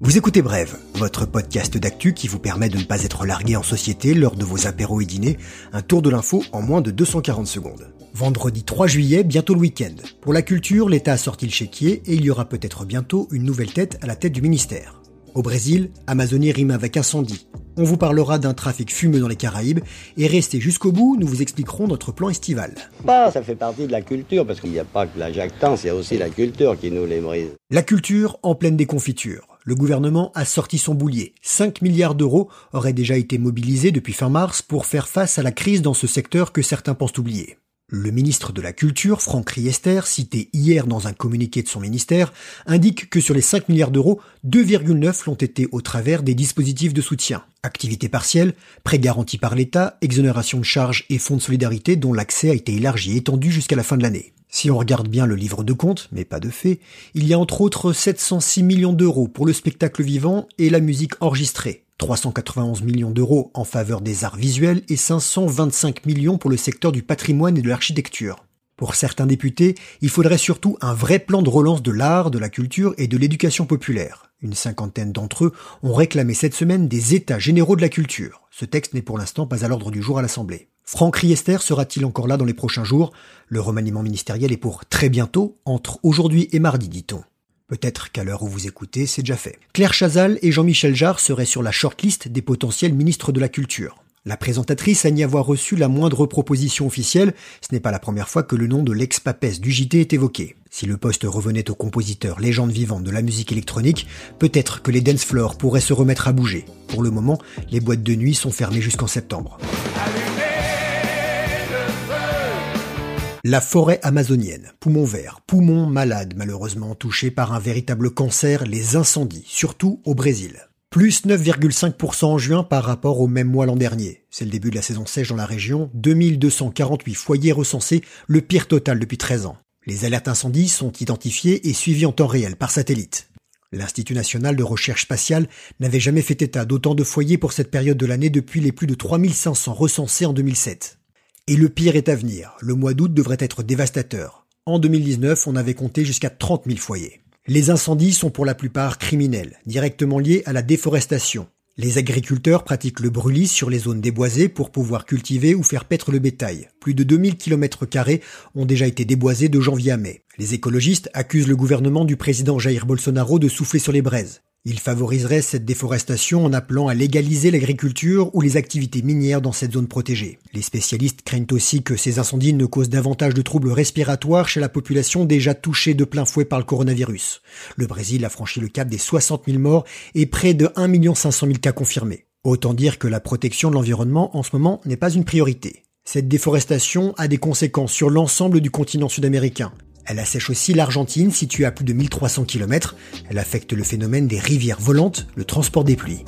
Vous écoutez Brève, votre podcast d'actu qui vous permet de ne pas être largué en société lors de vos apéros et dîners, un tour de l'info en moins de 240 secondes. Vendredi 3 juillet, bientôt le week-end. Pour la culture, l'État a sorti le chéquier et il y aura peut-être bientôt une nouvelle tête à la tête du ministère. Au Brésil, Amazonie rime avec incendie. On vous parlera d'un trafic fumeux dans les Caraïbes et restez jusqu'au bout, nous vous expliquerons notre plan estival. Pas, ça fait partie de la culture parce qu'il n'y a pas que la jactance, il y a aussi la culture qui nous les brise. La culture en pleine déconfiture. Le gouvernement a sorti son boulier. 5 milliards d'euros auraient déjà été mobilisés depuis fin mars pour faire face à la crise dans ce secteur que certains pensent oublier. Le ministre de la Culture, Franck Riester, cité hier dans un communiqué de son ministère, indique que sur les 5 milliards d'euros, 2,9 l'ont été au travers des dispositifs de soutien. Activité partielle, prêts garantis par l'État, exonération de charges et fonds de solidarité dont l'accès a été élargi et étendu jusqu'à la fin de l'année. Si on regarde bien le livre de compte, mais pas de fait, il y a entre autres 706 millions d'euros pour le spectacle vivant et la musique enregistrée, 391 millions d'euros en faveur des arts visuels et 525 millions pour le secteur du patrimoine et de l'architecture. Pour certains députés, il faudrait surtout un vrai plan de relance de l'art, de la culture et de l'éducation populaire. Une cinquantaine d'entre eux ont réclamé cette semaine des états généraux de la culture. Ce texte n'est pour l'instant pas à l'ordre du jour à l'Assemblée. Franck Riester sera-t-il encore là dans les prochains jours? Le remaniement ministériel est pour très bientôt, entre aujourd'hui et mardi, dit-on. Peut-être qu'à l'heure où vous écoutez, c'est déjà fait. Claire Chazal et Jean-Michel Jarre seraient sur la shortlist des potentiels ministres de la Culture. La présentatrice a n'y avoir reçu la moindre proposition officielle, ce n'est pas la première fois que le nom de l'ex-papesse du JT est évoqué. Si le poste revenait au compositeur légende vivante de la musique électronique, peut-être que les dance floors pourraient se remettre à bouger. Pour le moment, les boîtes de nuit sont fermées jusqu'en septembre. La forêt amazonienne, poumon vert, poumon malade malheureusement touché par un véritable cancer, les incendies, surtout au Brésil. Plus 9,5% en juin par rapport au même mois l'an dernier. C'est le début de la saison sèche dans la région, 2248 foyers recensés, le pire total depuis 13 ans. Les alertes incendies sont identifiées et suivies en temps réel par satellite. L'Institut national de recherche spatiale n'avait jamais fait état d'autant de foyers pour cette période de l'année depuis les plus de 3500 recensés en 2007. Et le pire est à venir. Le mois d'août devrait être dévastateur. En 2019, on avait compté jusqu'à 30 000 foyers. Les incendies sont pour la plupart criminels, directement liés à la déforestation. Les agriculteurs pratiquent le brûlis sur les zones déboisées pour pouvoir cultiver ou faire paître le bétail. Plus de 2000 km ont déjà été déboisés de janvier à mai. Les écologistes accusent le gouvernement du président Jair Bolsonaro de souffler sur les braises. Il favoriserait cette déforestation en appelant à légaliser l'agriculture ou les activités minières dans cette zone protégée. Les spécialistes craignent aussi que ces incendies ne causent davantage de troubles respiratoires chez la population déjà touchée de plein fouet par le coronavirus. Le Brésil a franchi le cap des 60 000 morts et près de 1 500 000 cas confirmés. Autant dire que la protection de l'environnement en ce moment n'est pas une priorité. Cette déforestation a des conséquences sur l'ensemble du continent sud-américain. Elle assèche aussi l'Argentine, située à plus de 1300 km. Elle affecte le phénomène des rivières volantes, le transport des pluies.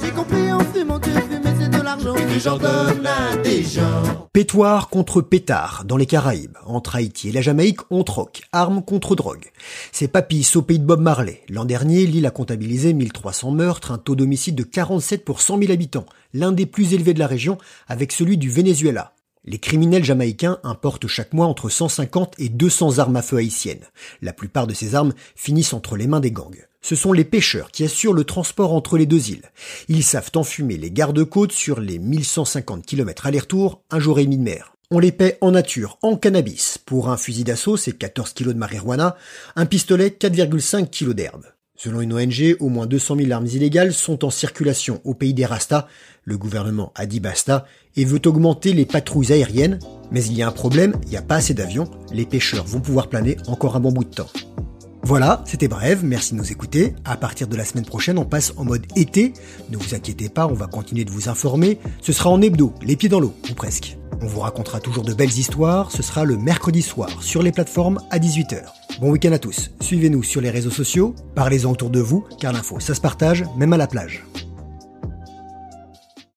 Pétoire contre pétard dans les Caraïbes. Entre Haïti et la Jamaïque, on troque. Armes contre drogue. C'est papis au pays de Bob Marley. L'an dernier, l'île a comptabilisé 1300 meurtres, un taux d'homicide de 47 pour 100 000 habitants. L'un des plus élevés de la région, avec celui du Venezuela. Les criminels jamaïcains importent chaque mois entre 150 et 200 armes à feu haïtiennes. La plupart de ces armes finissent entre les mains des gangs. Ce sont les pêcheurs qui assurent le transport entre les deux îles. Ils savent enfumer les gardes-côtes sur les 1150 km aller-retour, un jour et demi de mer. On les paie en nature, en cannabis. Pour un fusil d'assaut, c'est 14 kg de marijuana, un pistolet, 4,5 kg d'herbe. Selon une ONG, au moins 200 000 armes illégales sont en circulation au pays des Rastas. Le gouvernement a dit basta et veut augmenter les patrouilles aériennes. Mais il y a un problème, il n'y a pas assez d'avions. Les pêcheurs vont pouvoir planer encore un bon bout de temps. Voilà, c'était bref, merci de nous écouter. À partir de la semaine prochaine, on passe en mode été. Ne vous inquiétez pas, on va continuer de vous informer. Ce sera en hebdo, les pieds dans l'eau, ou presque. On vous racontera toujours de belles histoires, ce sera le mercredi soir sur les plateformes à 18h. Bon week-end à tous, suivez-nous sur les réseaux sociaux, parlez-en autour de vous, car l'info ça se partage, même à la plage.